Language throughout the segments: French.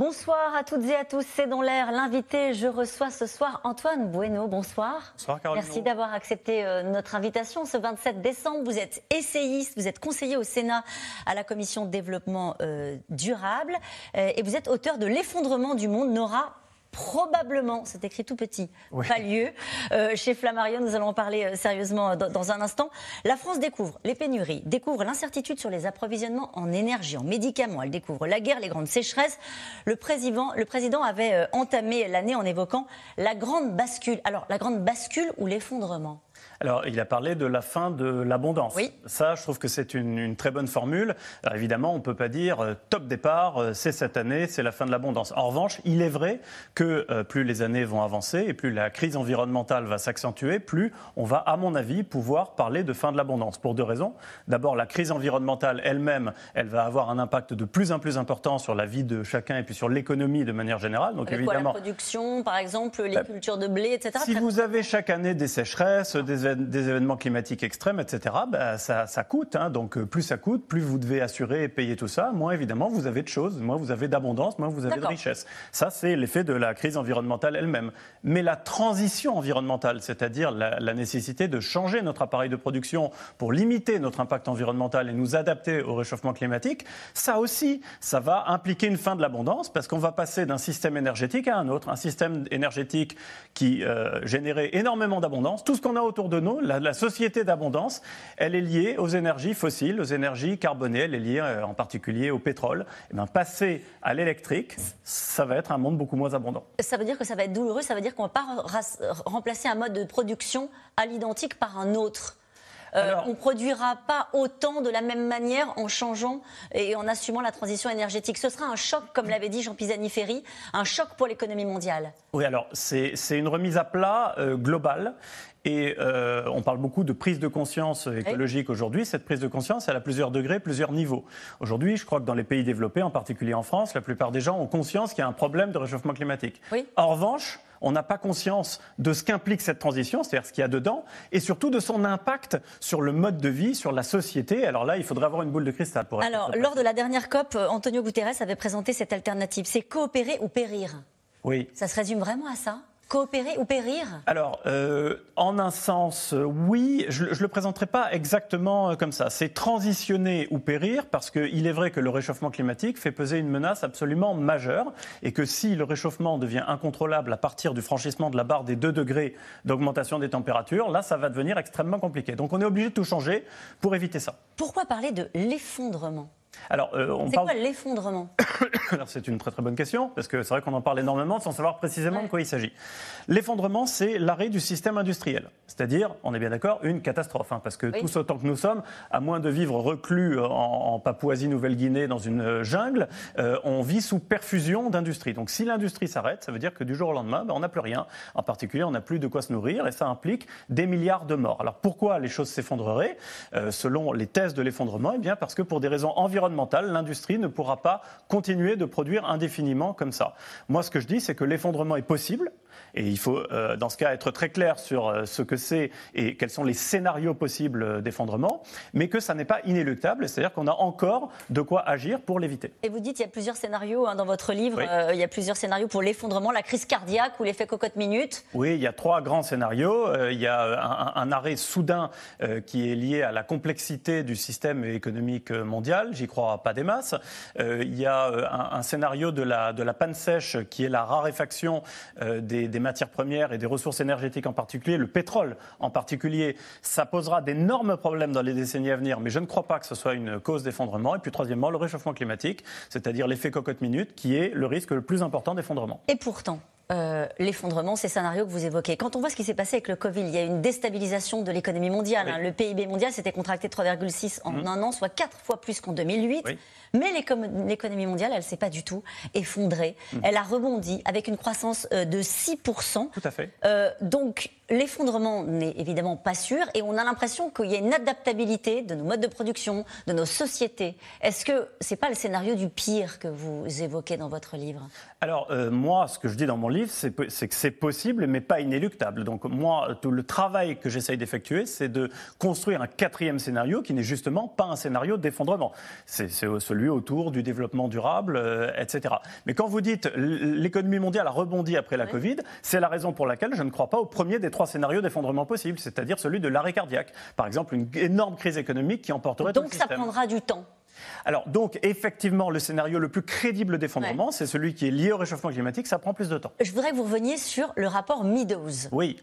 Bonsoir à toutes et à tous, c'est dans l'air l'invité. Je reçois ce soir Antoine Bueno. Bonsoir. Bonsoir Caroline. Merci d'avoir accepté euh, notre invitation ce 27 décembre. Vous êtes essayiste, vous êtes conseiller au Sénat à la commission de développement euh, durable euh, et vous êtes auteur de L'effondrement du monde n'aura probablement, c'est écrit tout petit, pas lieu. Euh, chez Flammarion, nous allons en parler euh, sérieusement dans, un instant. La France découvre les pénuries, découvre l'incertitude sur les approvisionnements en énergie, en médicaments. Elle découvre la guerre, les grandes sécheresses. Le président, le président avait euh, entamé l'année en évoquant la grande bascule. Alors, la grande bascule ou l'effondrement? Alors, il a parlé de la fin de l'abondance. Oui. Ça, je trouve que c'est une, très bonne formule. Alors, évidemment, on ne peut pas dire euh, top départ, euh, c'est cette année, c'est la fin de l'abondance. En revanche, il est vrai que euh, plus les années vont avancer et plus la crise environnementale va s'accentuer, plus on va, à mon avis, pouvoir parler de fin de l'abondance. Pour deux raisons. D'abord, la crise environnementale elle-même, elle va avoir un impact de plus en plus important sur la vie de chacun et puis sur l'économie de manière générale. Donc, évidemment, la production, par exemple, les bah, cultures de blé, etc. Si vous avez chaque année des sécheresses, des des événements climatiques extrêmes, etc., ben, ça, coûte. Hein. Donc euh, plus ça coûte, plus vous devez assurer et payer tout ça, moins évidemment vous avez de choses, moins vous avez d'abondance, moins vous avez de richesse. Ça, c'est l'effet de la crise environnementale elle-même. Mais la transition environnementale, c'est-à-dire la, nécessité de changer notre appareil de production pour limiter notre impact environnemental et nous adapter au réchauffement climatique, ça aussi, ça va impliquer une fin de l'abondance parce qu'on va passer d'un système énergétique à un autre, un système énergétique qui euh, générait énormément d'abondance. Tout ce qu'on a autour de la, société d'abondance, elle est liée aux énergies fossiles, aux énergies carbonées, elle est liée euh, en particulier au pétrole. Et eh bien, passer à l'électrique, ça va être un monde beaucoup moins abondant. Ça veut dire que ça va être douloureux, ça veut dire qu'on ne va pas remplacer un mode de production à l'identique par un autre euh, on ne produira pas autant de la même manière en changeant et en assumant la transition énergétique. Ce sera un choc, comme l'avait dit Jean Pisani-Ferry, un choc pour l'économie mondiale. Oui, alors c'est une remise à plat euh, globale. Et euh, on parle beaucoup de prise de conscience écologique aujourd'hui. Cette prise de conscience, elle a plusieurs degrés, plusieurs niveaux. Aujourd'hui, je crois que dans les pays développés, en particulier en France, la plupart des gens ont conscience qu'il y a un problème de réchauffement climatique. En revanche, on n'a pas conscience de ce qu'implique cette transition, c'est-à-dire ce qu'il y a dedans, et surtout de son impact sur le mode de vie, sur la société. Alors là, il faudrait avoir une boule de cristal pour. Alors, lors de la dernière COP, euh, Antonio Guterres avait présenté cette alternative. C'est coopérer ou périr. Oui. Ça se résume vraiment à ça? Coopérer ou périr Alors, euh, en un sens, euh, oui. Je ne le présenterai pas exactement euh, comme ça. C'est transitionner ou périr parce qu'il est vrai que le réchauffement climatique fait peser une menace absolument majeure et que si le réchauffement devient incontrôlable à partir du franchissement de la barre des 2 degrés d'augmentation des températures, là, ça va devenir extrêmement compliqué. Donc, on est obligé de tout changer pour éviter ça. Pourquoi parler de l'effondrement? Alors, euh, c'est quoi l'effondrement c'est une très très bonne question parce que c'est vrai qu'on en parle énormément sans savoir précisément de quoi il s'agit. L'effondrement, c'est l'arrêt du système industriel, c'est-à-dire, on est bien d'accord, une catastrophe, hein, parce que tous autant que nous sommes, à moins de vivre reclus en, Papouasie-Nouvelle-Guinée dans une euh, jungle, euh, on vit sous perfusion d'industrie. Donc, si l'industrie s'arrête, ça veut dire que du jour au lendemain, ben, on n'a plus rien. En particulier, on n'a plus de quoi se nourrir et ça implique des milliards de morts. Alors, pourquoi les choses s'effondreraient Selon les thèses de l'effondrement, eh bien parce que pour des raisons environnementales l'industrie ne pourra pas continuer de produire indéfiniment comme ça. Moi, ce que je dis, c'est que l'effondrement est possible. Et il faut, euh, dans ce cas, être très clair sur euh, ce que c'est et quels sont les scénarios possibles d'effondrement, mais que ça n'est pas inéluctable, c'est-à-dire qu'on a encore de quoi agir pour l'éviter. Et vous dites qu'il y a plusieurs scénarios hein, dans votre livre, euh, il y a plusieurs scénarios pour l'effondrement, la crise cardiaque ou l'effet cocotte-minute. Oui, il y a trois grands scénarios. il y a un, arrêt soudain qui est lié à la complexité du système économique mondial, j'y crois pas des masses. il y a un, scénario de la, de la panne sèche qui est la raréfaction des des, matières premières et des ressources énergétiques en particulier, le pétrole en particulier, ça posera d'énormes problèmes dans les décennies à venir, mais je ne crois pas que ce soit une cause d'effondrement. Et puis troisièmement, le réchauffement climatique, c'est-à-dire l'effet cocotte-minute, qui est le risque le plus important d'effondrement. Et pourtant, euh, l'effondrement, ces scénarios que vous évoquez. Quand on voit ce qui s'est passé avec le Covid, il y a une déstabilisation de l'économie mondiale. Hein. Le PIB mondial s'était contracté de 3,6 en mmh. un an, soit quatre fois plus qu'en 2008. Mais l'économie mondiale, elle ne s'est pas du tout effondrée. Mmh. Elle a rebondi avec une croissance euh, de 6%. Tout à fait. Euh, donc, l'effondrement n'est évidemment pas sûr et on a l'impression qu'il y a une adaptabilité de nos modes de production, de nos sociétés. Est-ce que ce n'est pas le scénario du pire que vous évoquez dans votre livre? Alors, euh, moi, ce que je dis dans mon livre, c'est que c'est possible, mais pas inéluctable. Donc, moi, tout le travail que j'essaye d'effectuer, c'est de construire un quatrième scénario qui n'est justement pas un scénario d'effondrement. C'est celui autour du développement durable, euh, etc. Mais quand vous dites l'économie mondiale a rebondi après la Covid, c'est la raison pour laquelle je ne crois pas au premier des trois scénarios d'effondrement possible, c'est-à-dire celui de l'arrêt cardiaque. Par exemple, une énorme crise économique qui emporterait Donc tout le ça prendra du temps. Alors, donc, effectivement, le scénario le plus crédible d'effondrement, c'est celui qui est lié au réchauffement climatique, ça prend plus de temps. Je voudrais que vous reveniez sur le rapport Meadows. Oui.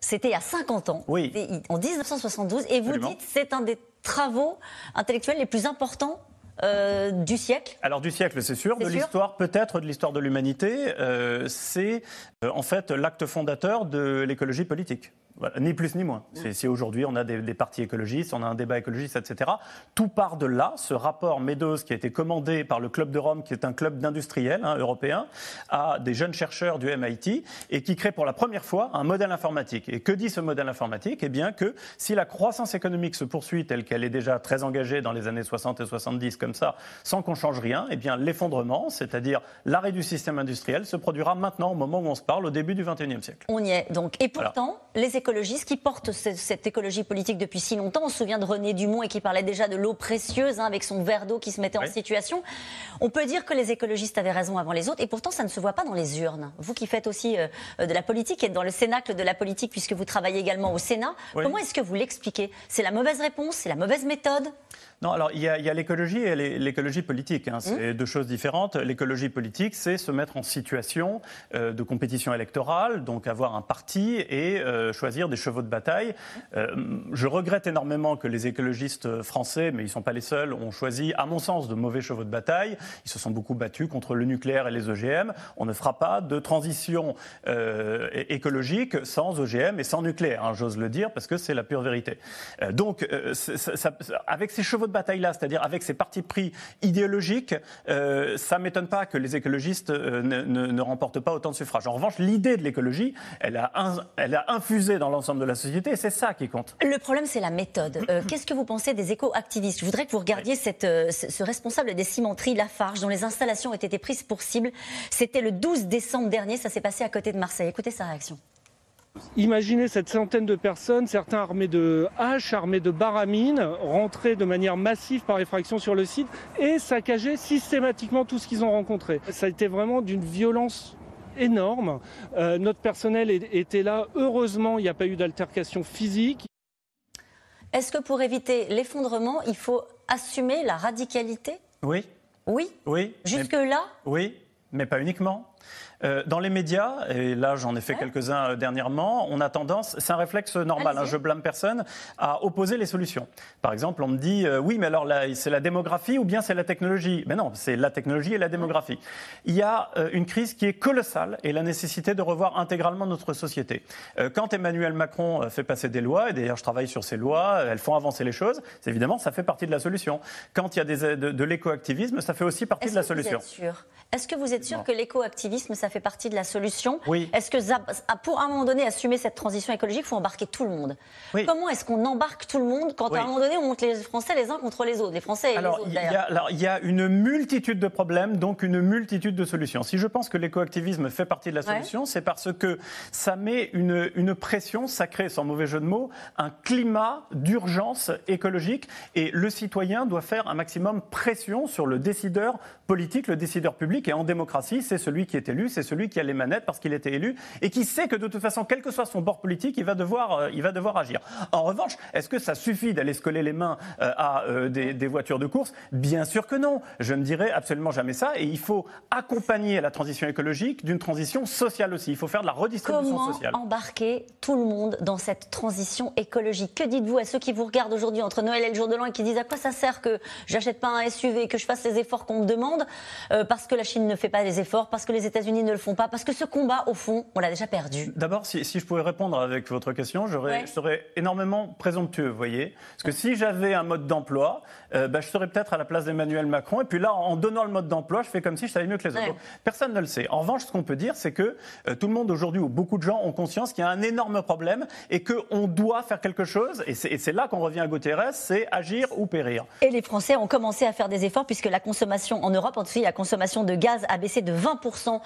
C'était il y a 50 ans, oui. en 1972, et vous dites c'est un des travaux intellectuels les plus importants euh, du siècle Alors du siècle, c'est sûr. De l'histoire, peut-être de l'histoire de l'humanité. Euh, c'est euh, en fait l'acte fondateur de l'écologie politique ni plus ni moins. Si aujourd'hui on a des, partis écologistes, on a un débat écologiste, etc. Tout part de là. Ce rapport Meadows qui a été commandé par le Club de Rome, qui est un club d'industriels hein, européens, à des jeunes chercheurs du MIT et qui crée pour la première fois un modèle informatique. Et que dit ce modèle informatique? Eh bien que si la croissance économique se poursuit telle qu'elle est déjà très engagée dans les années 60 et 70 comme ça, sans qu'on change rien, eh bien l'effondrement, c'est-à-dire l'arrêt du système industriel, se produira maintenant au moment où on se parle, au début du XXIe siècle. On y est donc. Et pourtant, les écologistes qui portent cette, écologie politique depuis si longtemps. On se souvient de René Dumont et qui parlait déjà de l'eau précieuse hein, avec son verre d'eau qui se mettait en situation. On peut dire que les écologistes avaient raison avant les autres et pourtant ça ne se voit pas dans les urnes. Vous qui faites aussi euh, de la politique et dans le cénacle de la politique puisque vous travaillez également au Sénat, comment est-ce que vous l'expliquez? C'est la mauvaise réponse C'est la mauvaise méthode? Non, alors il y a, l'écologie et l'écologie politique. Hein. c'est mmh. deux choses différentes. L'écologie politique, c'est se mettre en situation euh, de compétition électorale, donc avoir un parti et euh, choisir des chevaux de bataille. Euh, je regrette énormément que les écologistes français, mais ils ne sont pas les seuls, ont choisi, à mon sens, de mauvais chevaux de bataille. Ils se sont beaucoup battus contre le nucléaire et les OGM. On ne fera pas de transition écologique sans OGM et sans nucléaire, hein, j'ose le dire, parce que c'est la pure vérité. donc, avec ces chevaux de bataille-là, c'est-à-dire avec ces partis pris idéologiques, euh, ça ne m'étonne pas que les écologistes euh, ne, remportent pas autant de suffrages. En revanche, l'idée de l'écologie, elle a, elle a infusé dans l'ensemble de la société et c'est ça qui compte. Le problème, c'est la méthode. Euh, qu'est-ce que vous pensez des éco-activistes? Je voudrais que vous regardiez cette, ce responsable des cimenteries, Lafarge, dont les installations ont été prises pour cible. C'était le 12 décembre dernier, ça s'est passé à côté de Marseille. Écoutez sa réaction. Imaginez cette centaine de personnes, certains armés de haches, armés de baramines, rentrer de manière massive par effraction sur le site et saccager systématiquement tout ce qu'ils ont rencontré. Ça a été vraiment d'une violence énorme. Euh, notre personnel était là. Heureusement, il n'y a pas eu d'altercation physique. Est-ce que pour éviter l'effondrement, il faut assumer la radicalité? Oui. Oui? Oui. Jusque-là? Oui, mais pas uniquement. Euh, dans les médias, et là j'en ai fait quelques-uns euh, dernièrement, on a tendance, c'est un réflexe normal, hein, je blâme personne, à opposer les solutions. Par exemple, on me dit euh, oui, mais alors c'est la démographie ou bien c'est la technologie? Mais non, c'est la technologie et la démographie. Il y a une crise qui est colossale et la nécessité de revoir intégralement notre société. quand Emmanuel Macron fait passer des lois, et d'ailleurs je travaille sur ces lois, elles font avancer les choses, évidemment ça fait partie de la solution. Quand il y a des, de, de l'écoactivisme, ça fait aussi partie de la solution. Est-ce que vous êtes sûr que l'écoactivisme, ça fait partie de la solution Oui. Est-ce que pour un moment donné assumer cette transition écologique, il faut embarquer tout le monde oui. Comment est-ce qu'on embarque tout le monde quand à un moment donné on monte les Français les uns contre les autres, les Français et alors, les autres Alors il y a une multitude de problèmes, donc une multitude de solutions. Si je pense que l'écoactivisme fait partie de la solution, c'est parce que ça met une, une pression, ça crée, sans mauvais jeu de mots, un climat d'urgence écologique et le citoyen doit faire un maximum pression sur le décideur politique, le décideur public et en démocratie, c'est celui qui est élu, c'est celui qui a les manettes parce qu'il était élu et qui sait que de toute façon, quel que soit son bord politique, il va devoir, euh, il va devoir agir. En revanche, est-ce que ça suffit d'aller se coller les mains euh, à euh, des, voitures de course? Bien sûr que non. Je ne dirais absolument jamais ça. Et il faut accompagner la transition écologique d'une transition sociale aussi. Il faut faire de la redistribution sociale. Comment embarquer tout le monde dans cette transition écologique? Que dites-vous à ceux qui vous regardent aujourd'hui entre Noël et le jour de l'an et qui disent à quoi ça sert que j'achète pas un SUV, que je fasse les efforts qu'on me demande? Parce que la Chine ne fait pas les efforts, parce que les États-Unis ne le font pas Parce que ce combat, au fond, on l'a déjà perdu. D'abord, si, je pouvais répondre avec votre question, je serais énormément présomptueux, vous voyez. Parce que si j'avais un mode d'emploi, euh, bah, je serais peut-être à la place d'Emmanuel Macron. Et puis là, en donnant le mode d'emploi, je fais comme si je savais mieux que les autres. Personne ne le sait. En revanche, ce qu'on peut dire, c'est que euh, tout le monde aujourd'hui, ou beaucoup de gens, ont conscience qu'il y a un énorme problème et qu'on doit faire quelque chose. Et c'est là qu'on revient à Guterres, c'est agir ou périr. Et les Français ont commencé à faire des efforts puisque la consommation en Europe, en tout cas, la consommation de gaz a baissé de 20%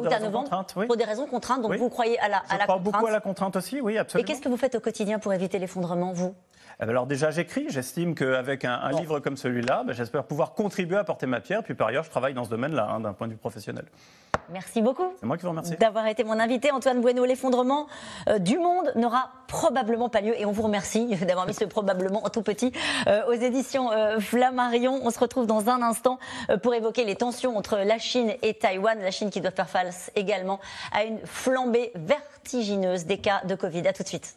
de août à novembre pour des raisons contraintes. Donc vous croyez à la, à Je la crois contrainte. beaucoup à la contrainte aussi, oui, absolument. Et qu'est-ce que vous faites au quotidien pour éviter l'effondrement, vous? Eh ben alors déjà, j'écris. J'estime qu'avec un, livre comme celui-là, ben, j'espère pouvoir contribuer à porter ma pierre. Puis par ailleurs, je travaille dans ce domaine-là, hein, d'un point de vue professionnel. Merci beaucoup. C'est moi qui vous remercie. D'avoir été mon invité. Antoine Bueno, l'effondrement euh, du monde n'aura probablement pas lieu. Et on vous remercie d'avoir mis ce probablement en tout petit euh, aux éditions euh, Flammarion. On se retrouve dans un instant pour évoquer les tensions entre la Chine et Taïwan. La Chine qui doit faire face également à une flambée vertigineuse des cas de Covid. À tout de suite.